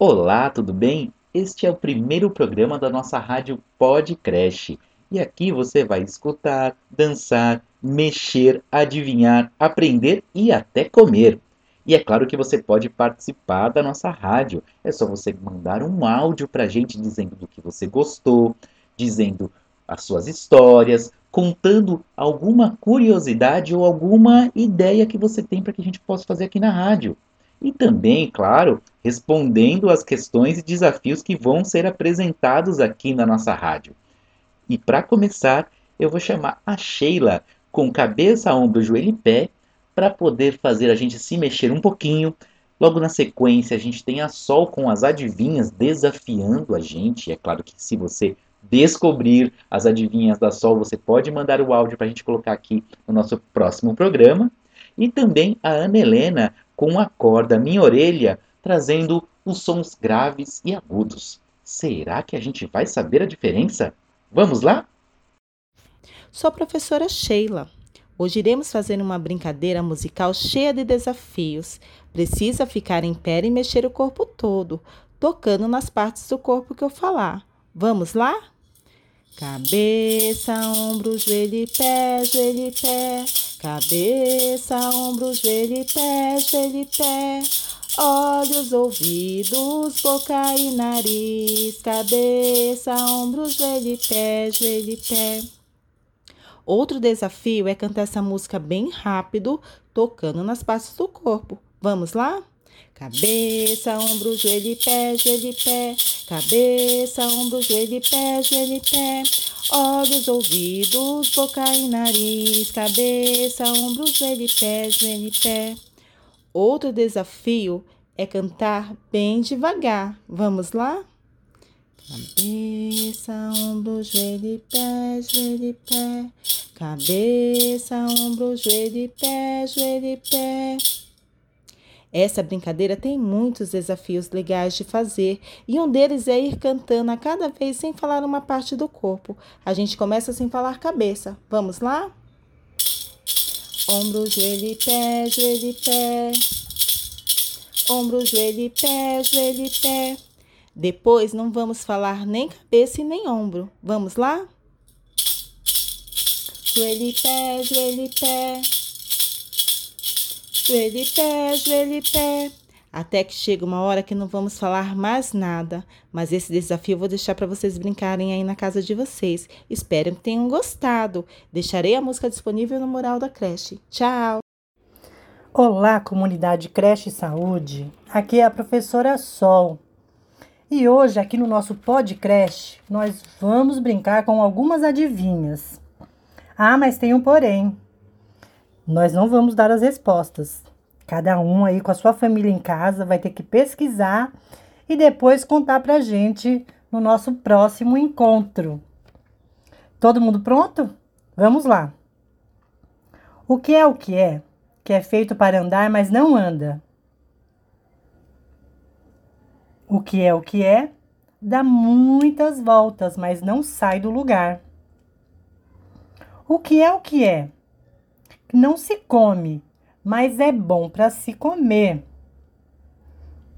Olá, tudo bem? Este é o primeiro programa da nossa rádio Podcrash. E aqui você vai escutar, dançar, mexer, adivinhar, aprender e até comer. E é claro que você pode participar da nossa rádio. É só você mandar um áudio para a gente dizendo do que você gostou, dizendo as suas histórias, contando alguma curiosidade ou alguma ideia que você tem para que a gente possa fazer aqui na rádio. E também, claro, respondendo às questões e desafios que vão ser apresentados aqui na nossa rádio. E para começar, eu vou chamar a Sheila com cabeça, ombro, joelho e pé para poder fazer a gente se mexer um pouquinho. Logo na sequência, a gente tem a Sol com as adivinhas desafiando a gente. É claro que se você descobrir as adivinhas da Sol, você pode mandar o áudio para a gente colocar aqui no nosso próximo programa. E também a Ana Helena com a corda Minha Orelha, trazendo os sons graves e agudos. Será que a gente vai saber a diferença? Vamos lá? Sou a professora Sheila. Hoje iremos fazer uma brincadeira musical cheia de desafios. Precisa ficar em pé e mexer o corpo todo, tocando nas partes do corpo que eu falar. Vamos lá? Cabeça, ombro, joelho e pé, joelho e pé. Cabeça, ombro, joelho e pé, joelho e pé. Olhos, ouvidos, boca e nariz. Cabeça, ombro, joelho e pé, joelho e pé. Outro desafio é cantar essa música bem rápido, tocando nas partes do corpo. Vamos lá? Cabeça, ombro, joelho e pé, joelho e pé. Cabeça, ombro, joelho e pé, joelho e pé. Olhos, ouvidos, boca e nariz. Cabeça, ombro, joelho e pé, joelho e pé. Outro desafio é cantar bem devagar. Vamos lá? Cabeça, ombro, joelho e pé, joelho e pé. Cabeça, ombro, joelho e pé, joelho e pé. Essa brincadeira tem muitos desafios legais de fazer e um deles é ir cantando a cada vez sem falar uma parte do corpo. A gente começa sem falar cabeça. Vamos lá? Ombro, joelho e pé, joelho e pé. Ombro, joelho e pé, joelho e pé. Depois não vamos falar nem cabeça e nem ombro. Vamos lá? Joelho e pé, joelho e pé. Joelho e pé, joelho e pé. Até que chega uma hora que não vamos falar mais nada. Mas esse desafio eu vou deixar para vocês brincarem aí na casa de vocês. Espero que tenham gostado. Deixarei a música disponível no mural da creche. Tchau! Olá, comunidade Creche Saúde. Aqui é a professora Sol. E hoje, aqui no nosso podcast, nós vamos brincar com algumas adivinhas. Ah, mas tem um porém. Nós não vamos dar as respostas. Cada um aí com a sua família em casa vai ter que pesquisar e depois contar pra gente no nosso próximo encontro. Todo mundo pronto? Vamos lá. O que é o que é? Que é feito para andar, mas não anda. O que é o que é? Dá muitas voltas, mas não sai do lugar. O que é o que é? Não se come, mas é bom para se comer.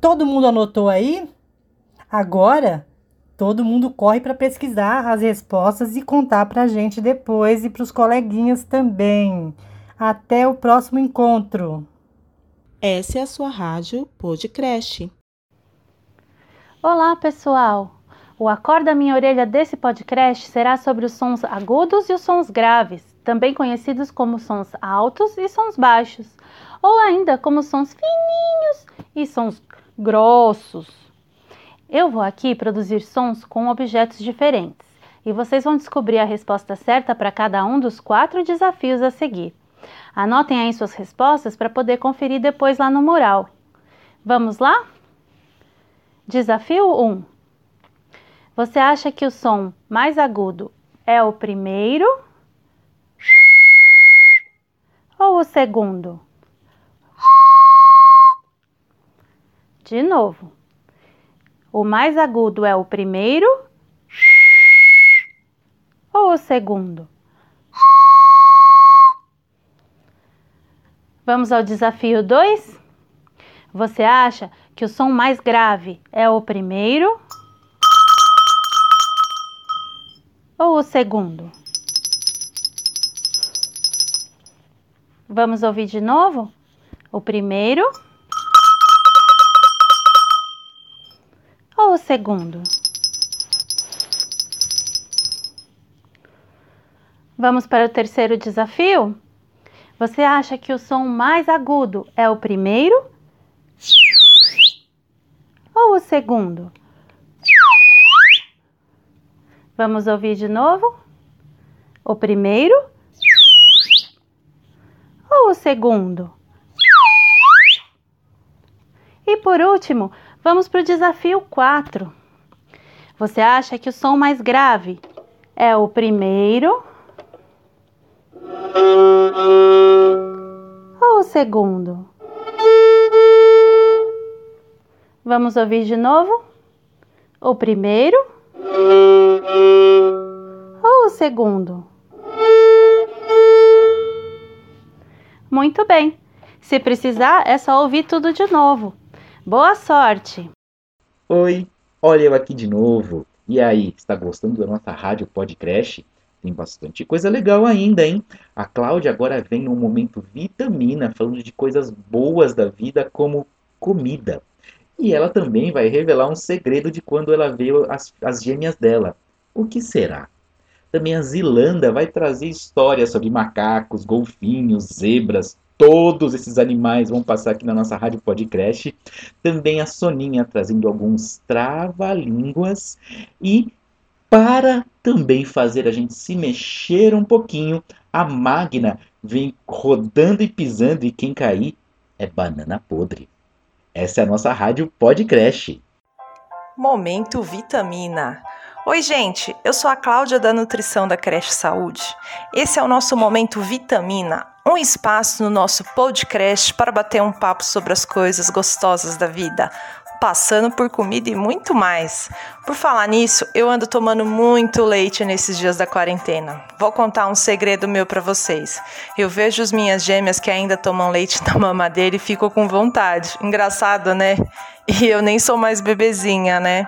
Todo mundo anotou aí? Agora, todo mundo corre para pesquisar as respostas e contar para a gente depois e para os coleguinhas também. Até o próximo encontro. Essa é a sua rádio Podcreche. Olá, pessoal! O Acorda Minha Orelha desse podcast será sobre os sons agudos e os sons graves, também conhecidos como sons altos e sons baixos, ou ainda como sons fininhos e sons grossos. Eu vou aqui produzir sons com objetos diferentes e vocês vão descobrir a resposta certa para cada um dos quatro desafios a seguir. Anotem aí suas respostas para poder conferir depois lá no mural. Vamos lá? Desafio 1. Você acha que o som mais agudo é o primeiro ou o segundo? De novo. O mais agudo é o primeiro ou o segundo? Vamos ao desafio 2? Você acha que o som mais grave é o primeiro ou o segundo? Vamos ouvir de novo? O primeiro ou o segundo? Vamos para o terceiro desafio? Você acha que o som mais agudo é o primeiro ou o segundo? Vamos ouvir de novo? O primeiro ou o segundo? E por último, vamos para o desafio 4. Você acha que o som mais grave é o primeiro ou o segundo? Vamos ouvir de novo? O primeiro ou o segundo? Muito bem. Se precisar, é só ouvir tudo de novo. Boa sorte! Oi, olha eu aqui de novo. E aí, está gostando da nossa rádio podcast? Tem bastante coisa legal ainda, hein? A Cláudia agora vem num momento vitamina, falando de coisas boas da vida, como comida. E ela também vai revelar um segredo de quando ela veio as, as gêmeas dela. O que será? Também a Zilanda vai trazer histórias sobre macacos, golfinhos, zebras, todos esses animais vão passar aqui na nossa Rádio Podcast. Também a Soninha trazendo alguns trava-línguas e para também fazer a gente se mexer um pouquinho, a Magna vem rodando e pisando e quem cair é banana podre. Essa é a nossa rádio Podcrash. Momento Vitamina. Oi, gente, eu sou a Cláudia da Nutrição da Creche Saúde. Esse é o nosso Momento Vitamina, um espaço no nosso podcast para bater um papo sobre as coisas gostosas da vida, passando por comida e muito mais. Por falar nisso, eu ando tomando muito leite nesses dias da quarentena. Vou contar um segredo meu para vocês. Eu vejo as minhas gêmeas que ainda tomam leite da mamadeira e fico com vontade. Engraçado, né? E eu nem sou mais bebezinha, né?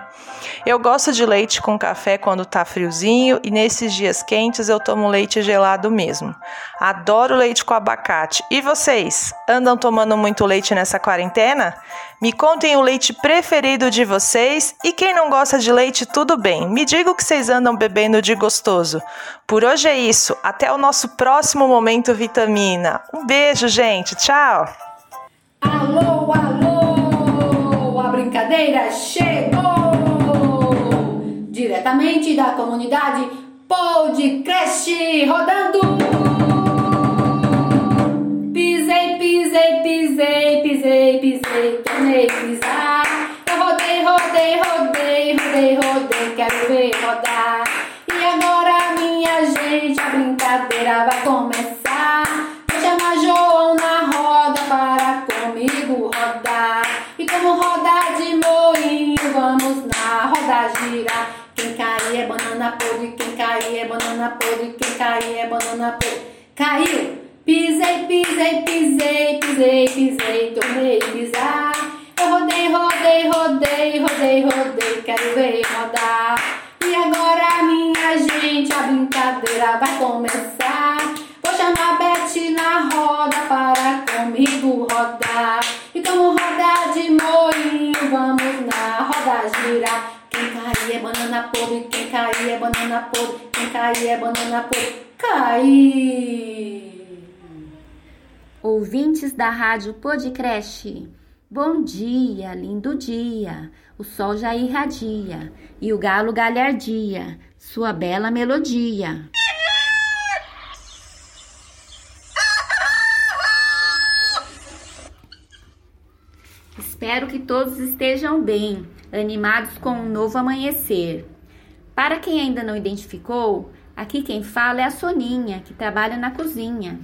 Eu gosto de leite com café quando tá friozinho e nesses dias quentes eu tomo leite gelado mesmo. Adoro leite com abacate. E vocês, andam tomando muito leite nessa quarentena? Me contem o leite preferido de vocês e quem não gosta de leite, tudo bem. Me diga o que vocês andam bebendo de gostoso. Por hoje é isso. Até o nosso próximo momento vitamina. Um beijo, gente. Tchau. Alô, alô! A brincadeira chegou! Diretamente da comunidade Podcast rodando! Pisei, pisei, pisei, pisei, pisei, tornei pisar. Eu rodei, rodei, rodei, rodei, rodei, quero ver rodar. E agora, minha gente, a brincadeira vai começar. Vou chamar João na roda para comigo rodar. E como roda de moinho, vamos na roda girar. Quem cair é banana podre, quem cair é banana podre, quem cair é banana podre. Caiu! Pisei, pisei, pisei, pisei, pisei, tornei pisar. Eu rodei, rodei, rodei, rodei, rodei, quero ver rodar. E agora, minha gente, a brincadeira vai começar. Vou chamar a Beth na roda para comigo rodar. E como roda de moinho, vamos na roda girar. É banana podre, quem cair é banana podre, quem cair é banana podre. Cair! Ouvintes da Rádio Podcreche, bom dia, lindo dia. O sol já irradia e o galo galhardia, sua bela melodia. Espero que todos estejam bem, animados com um novo amanhecer. Para quem ainda não identificou, aqui quem fala é a Soninha, que trabalha na cozinha.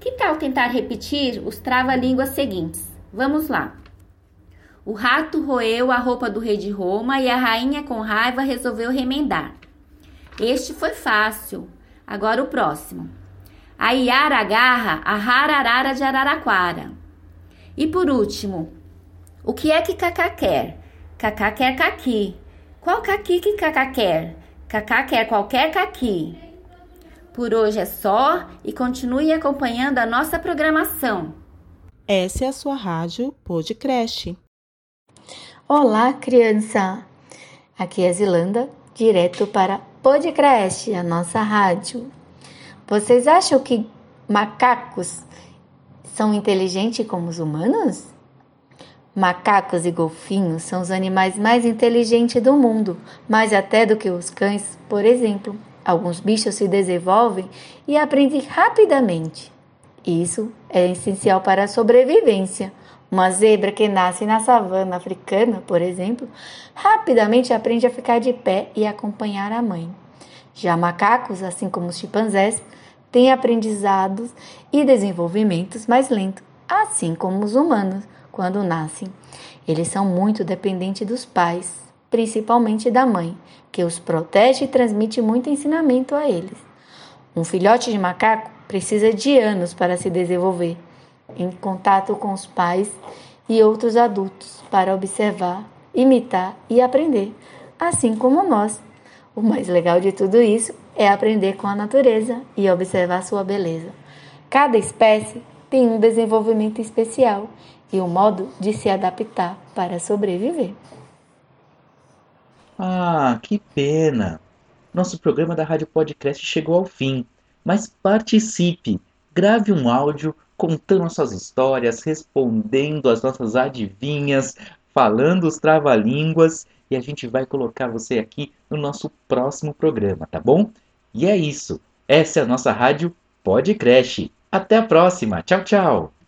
Que tal tentar repetir os trava-línguas seguintes? Vamos lá. O rato roeu a roupa do rei de Roma e a rainha, com raiva, resolveu remendar. Este foi fácil. Agora o próximo. A Iara agarra a rararara de Araraquara. E por último, O que é que Cacá quer? Cacá quer caqui. Qual caqui que Cacá quer? Cacá quer qualquer caqui. Por hoje é só e continue acompanhando a nossa programação. Essa é a sua rádio Podcreche. Olá, criança! Aqui é Zilanda, direto para Podcreche, a nossa rádio. Vocês acham que macacos são inteligentes como os humanos? Macacos e golfinhos são os animais mais inteligentes do mundo, mais até do que os cães, por exemplo. Alguns bichos se desenvolvem e aprendem rapidamente. Isso é essencial para a sobrevivência. Uma zebra que nasce na savana africana, por exemplo, rapidamente aprende a ficar de pé e acompanhar a mãe. Já macacos, assim como os chimpanzés, têm aprendizados e desenvolvimentos mais lentos, assim como os humanos quando nascem. Eles são muito dependentes dos pais, principalmente da mãe, que os protege e transmite muito ensinamento a eles. Um filhote de macaco precisa de anos para se desenvolver, em contato com os pais e outros adultos, para observar, imitar e aprender, assim como nós. O mais legal de tudo isso é aprender com a natureza e observar sua beleza. Cada espécie tem um desenvolvimento especial e um modo de se adaptar para sobreviver. Ah, que pena! Nosso programa da Rádio Podcast chegou ao fim, mas participe! Grave um áudio contando as suas histórias, respondendo as nossas adivinhas, falando os trava-línguas e a gente vai colocar você aqui no nosso próximo programa, tá bom? E é isso. Essa é a nossa rádio Podcast. Até a próxima. Tchau, tchau.